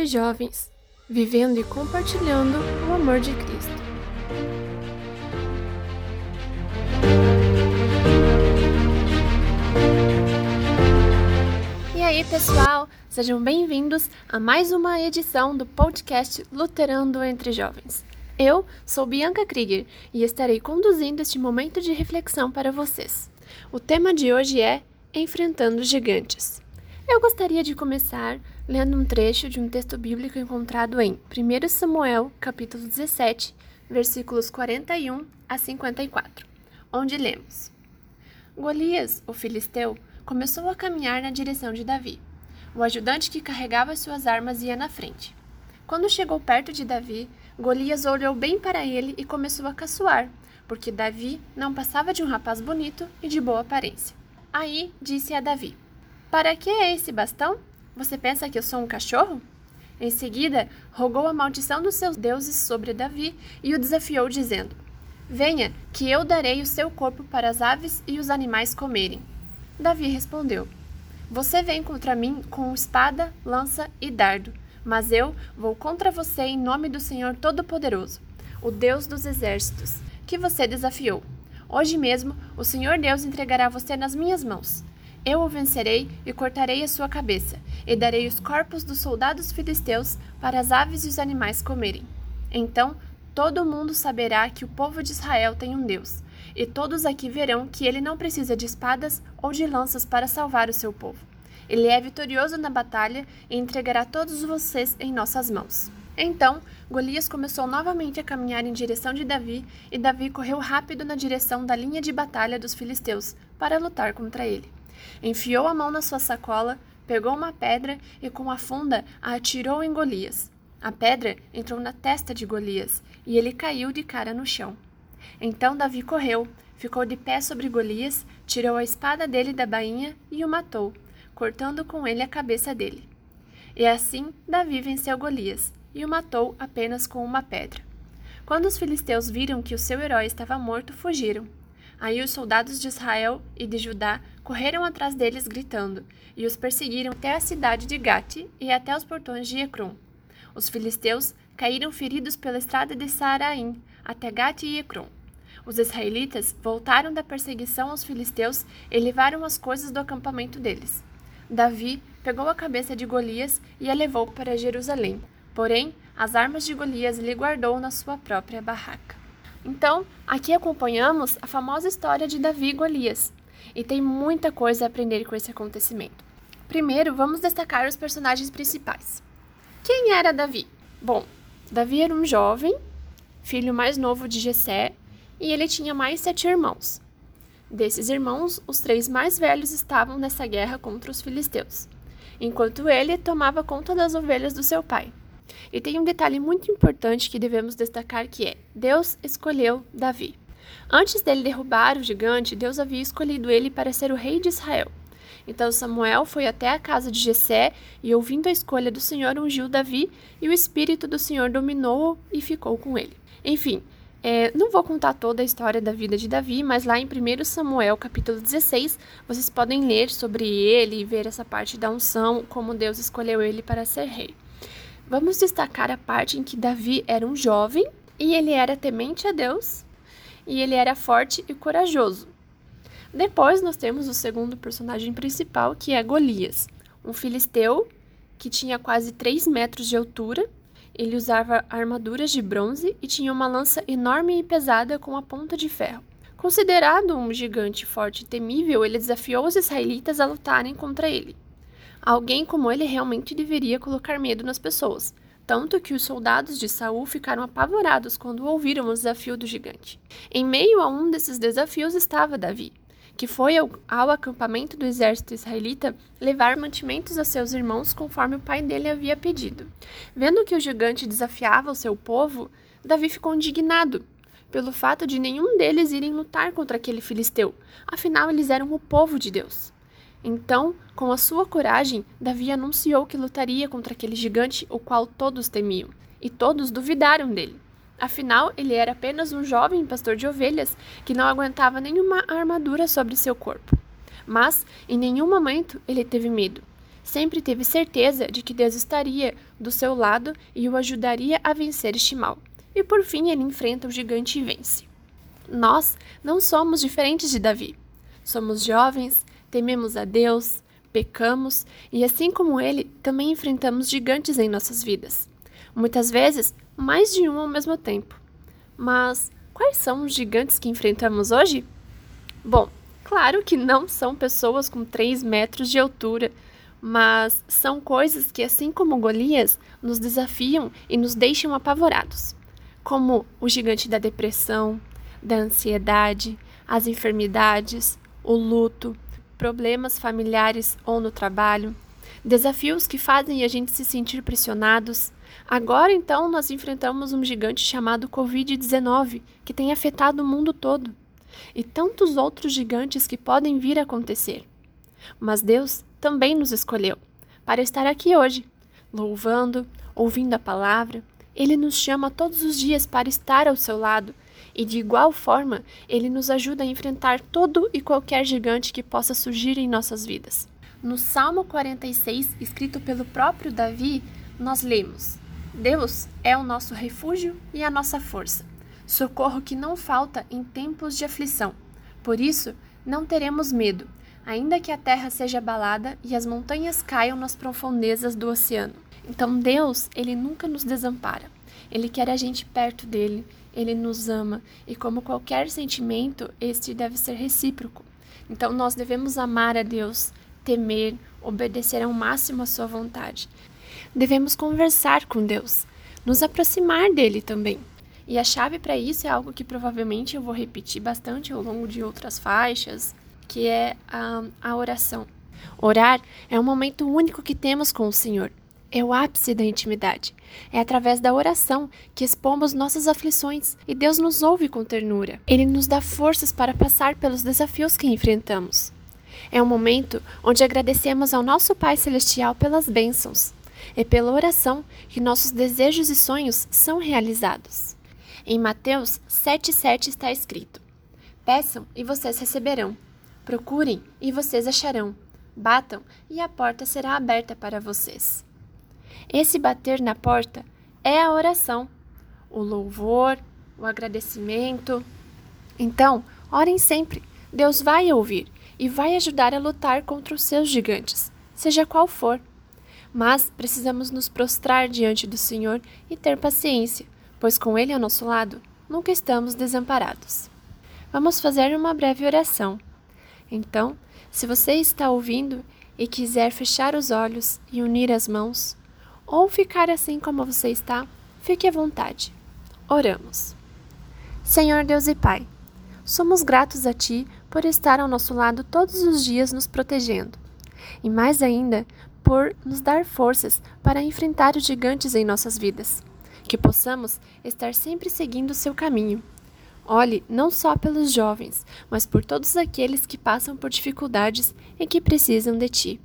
jovens, vivendo e compartilhando o amor de Cristo. E aí, pessoal, sejam bem-vindos a mais uma edição do podcast Luterando entre Jovens. Eu sou Bianca Krieger e estarei conduzindo este momento de reflexão para vocês. O tema de hoje é Enfrentando Gigantes. Eu gostaria de começar lendo um trecho de um texto bíblico encontrado em 1 Samuel, capítulo 17, versículos 41 a 54, onde lemos: Golias, o filisteu, começou a caminhar na direção de Davi. O ajudante que carregava suas armas ia na frente. Quando chegou perto de Davi, Golias olhou bem para ele e começou a caçoar, porque Davi não passava de um rapaz bonito e de boa aparência. Aí disse a Davi: Para que é esse bastão? Você pensa que eu sou um cachorro? Em seguida, rogou a maldição dos seus deuses sobre Davi e o desafiou, dizendo: Venha, que eu darei o seu corpo para as aves e os animais comerem. Davi respondeu: Você vem contra mim com espada, lança e dardo, mas eu vou contra você em nome do Senhor Todo-Poderoso, o Deus dos exércitos, que você desafiou. Hoje mesmo o Senhor Deus entregará você nas minhas mãos. Eu o vencerei e cortarei a sua cabeça, e darei os corpos dos soldados filisteus para as aves e os animais comerem. Então todo mundo saberá que o povo de Israel tem um Deus, e todos aqui verão que ele não precisa de espadas ou de lanças para salvar o seu povo. Ele é vitorioso na batalha e entregará todos vocês em nossas mãos. Então, Golias começou novamente a caminhar em direção de Davi, e Davi correu rápido na direção da linha de batalha dos filisteus para lutar contra ele. Enfiou a mão na sua sacola, pegou uma pedra e com a funda a atirou em Golias. A pedra entrou na testa de Golias e ele caiu de cara no chão. Então Davi correu, ficou de pé sobre Golias, tirou a espada dele da bainha e o matou, cortando com ele a cabeça dele. E assim Davi venceu Golias e o matou apenas com uma pedra. Quando os filisteus viram que o seu herói estava morto, fugiram. Aí os soldados de Israel e de Judá correram atrás deles gritando, e os perseguiram até a cidade de Gate e até os portões de Ecrom. Os filisteus caíram feridos pela estrada de Saaraim até Gate e Ecrom. Os israelitas voltaram da perseguição aos filisteus e levaram as coisas do acampamento deles. Davi pegou a cabeça de Golias e a levou para Jerusalém, Porém, as armas de Golias ele guardou na sua própria barraca. Então, aqui acompanhamos a famosa história de Davi e Golias, e tem muita coisa a aprender com esse acontecimento. Primeiro, vamos destacar os personagens principais. Quem era Davi? Bom, Davi era um jovem, filho mais novo de Jessé, e ele tinha mais sete irmãos. Desses irmãos, os três mais velhos estavam nessa guerra contra os filisteus, enquanto ele tomava conta das ovelhas do seu pai. E tem um detalhe muito importante que devemos destacar que é: Deus escolheu Davi. Antes dele derrubar o gigante, Deus havia escolhido ele para ser o rei de Israel. Então Samuel foi até a casa de Jessé e, ouvindo a escolha do Senhor, ungiu Davi, e o Espírito do Senhor dominou-o e ficou com ele. Enfim, é, não vou contar toda a história da vida de Davi, mas lá em 1 Samuel, capítulo 16, vocês podem ler sobre ele e ver essa parte da unção, como Deus escolheu ele para ser rei. Vamos destacar a parte em que Davi era um jovem e ele era temente a Deus e ele era forte e corajoso. Depois nós temos o segundo personagem principal, que é Golias, um filisteu que tinha quase 3 metros de altura. Ele usava armaduras de bronze e tinha uma lança enorme e pesada com a ponta de ferro. Considerado um gigante forte e temível, ele desafiou os israelitas a lutarem contra ele. Alguém como ele realmente deveria colocar medo nas pessoas, tanto que os soldados de Saul ficaram apavorados quando ouviram o desafio do gigante. Em meio a um desses desafios estava Davi, que foi ao, acampamento do exército israelita levar mantimentos a seus irmãos conforme o pai dele havia pedido. Vendo que o gigante desafiava o seu povo, Davi ficou indignado pelo fato de nenhum deles irem lutar contra aquele filisteu, afinal eles eram o povo de Deus. Então, com a sua coragem, Davi anunciou que lutaria contra aquele gigante o qual todos temiam, e todos duvidaram dele. Afinal, ele era apenas um jovem pastor de ovelhas que não aguentava nenhuma armadura sobre seu corpo. Mas, em nenhum momento, ele teve medo. sempre teve certeza de que Deus estaria do seu lado e o ajudaria a vencer este mal. E por fim ele enfrenta o gigante e vence. Nós não somos diferentes de Davi. Somos jovens, tememos a Deus, pecamos e, assim como ele, também enfrentamos gigantes em nossas vidas. Muitas vezes, mais de um ao mesmo tempo. Mas quais são os gigantes que enfrentamos hoje? Bom, claro que não são pessoas com 3 metros de altura, mas são coisas que, assim como Golias, nos desafiam e nos deixam apavorados, como o gigante da depressão, da ansiedade, as enfermidades, o luto, problemas familiares ou no trabalho, desafios que fazem a gente se sentir pressionados. Agora, então, nós enfrentamos um gigante chamado Covid-19, que tem afetado o mundo todo, e tantos outros gigantes que podem vir a acontecer. Mas Deus também nos escolheu para estar aqui hoje, louvando, ouvindo a palavra. Ele nos chama todos os dias para estar ao seu lado e, de igual forma, ele nos ajuda a enfrentar todo e qualquer gigante que possa surgir em nossas vidas. No Salmo 46, escrito pelo próprio Davi, nós lemos: Deus é o nosso refúgio e a nossa força, socorro que não falta em tempos de aflição. Por isso, não teremos medo ainda que a terra seja abalada e as montanhas caiam nas profundezas do oceano. Então Deus, ele nunca nos desampara. Ele quer a gente perto dele, ele nos ama e como qualquer sentimento, este deve ser recíproco. Então nós devemos amar a Deus, temer, obedecer ao máximo à sua vontade. Devemos conversar com Deus, nos aproximar dele também. E a chave para isso é algo que provavelmente eu vou repetir bastante ao longo de outras faixas, que é a, a oração. Orar é um momento único que temos com o Senhor. É o ápice da intimidade. É através da oração que expomos nossas aflições e Deus nos ouve com ternura. Ele nos dá forças para passar pelos desafios que enfrentamos. É um momento onde agradecemos ao nosso Pai Celestial pelas bênçãos. É pela oração que nossos desejos e sonhos são realizados. Em Mateus 7,7 está escrito: Peçam e vocês receberão. Procurem e vocês acharão. Batam e a porta será aberta para vocês. Esse bater na porta é a oração, o louvor, o agradecimento. Então, orem sempre. Deus vai ouvir e vai ajudar a lutar contra os seus gigantes, seja qual for. Mas precisamos nos prostrar diante do Senhor e ter paciência, pois com Ele ao nosso lado, nunca estamos desamparados. Vamos fazer uma breve oração. Então, se você está ouvindo e quiser fechar os olhos e unir as mãos, ou ficar assim como você está, fique à vontade. Oramos. Senhor Deus e Pai, somos gratos a Ti por estar ao nosso lado todos os dias nos protegendo, e mais ainda por nos dar forças para enfrentar os gigantes em nossas vidas, que possamos estar sempre seguindo o seu caminho Olhe não só pelos jovens, mas por todos aqueles que passam por dificuldades e que precisam de ti.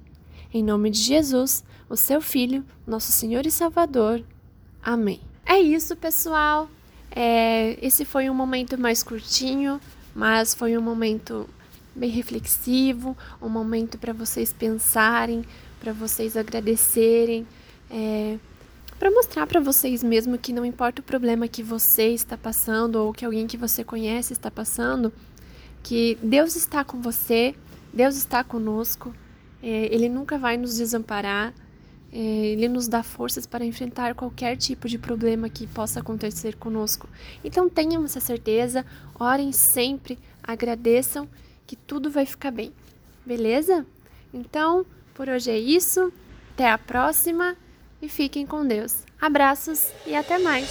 Em nome de Jesus, o seu Filho, nosso Senhor e Salvador. Amém. É isso, pessoal. É, esse foi um momento mais curtinho, mas foi um momento bem reflexivo, um momento para vocês pensarem, para vocês agradecerem. É, para mostrar para vocês mesmo que não importa o problema que você está passando ou que alguém que você conhece está passando, que Deus está com você, Deus está conosco, é, ele nunca vai nos desamparar. É, ele nos dá forças para enfrentar qualquer tipo de problema que possa acontecer conosco. Então tenham essa certeza, orem sempre, agradeçam que tudo vai ficar bem. Beleza? Então, por hoje é isso. Até a próxima e fiquem com Deus. Abraços e até mais.